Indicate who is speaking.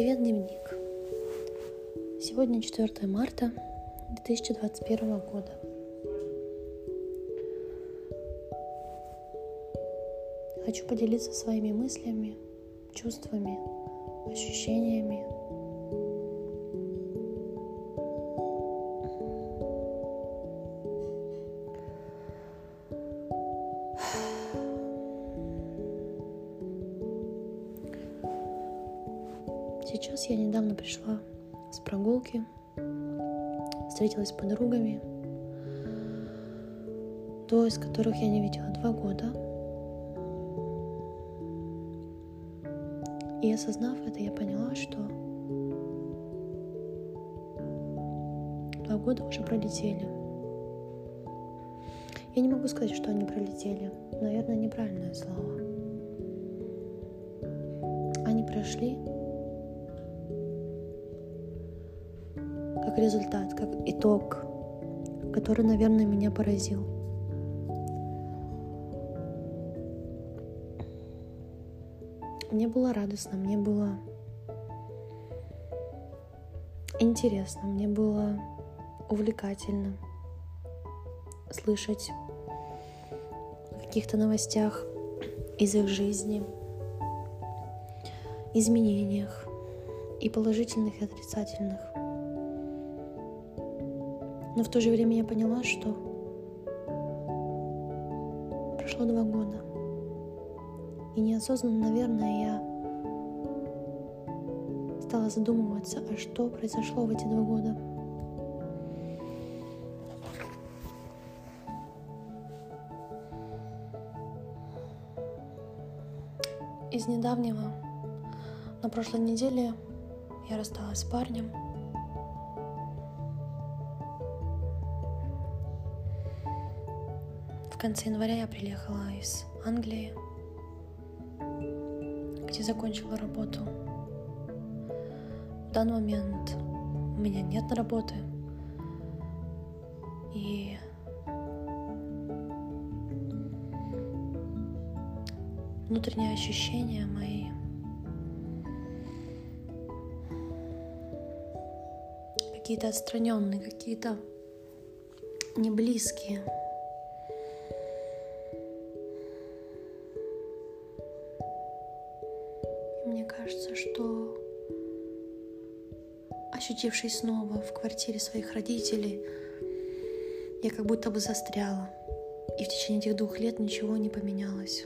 Speaker 1: Привет, дневник. Сегодня 4 марта 2021 года. Хочу поделиться своими мыслями, чувствами, ощущениями. Сейчас я недавно пришла с прогулки, встретилась с подругами, то из которых я не видела два года. И осознав это, я поняла, что два года уже пролетели. Я не могу сказать, что они пролетели. Наверное, неправильное слово. Они прошли как результат, как итог, который, наверное, меня поразил. Мне было радостно, мне было интересно, мне было увлекательно слышать о каких-то новостях из их жизни, изменениях и положительных, и отрицательных. Но в то же время я поняла, что прошло два года. И неосознанно, наверное, я стала задумываться, а что произошло в эти два года. Из недавнего, на прошлой неделе я рассталась с парнем – конце января я приехала из Англии, где закончила работу. В данный момент у меня нет работы. И внутренние ощущения мои какие-то отстраненные, какие-то не близкие. Мне кажется, что ощутившись снова в квартире своих родителей, я как будто бы застряла. И в течение этих двух лет ничего не поменялось.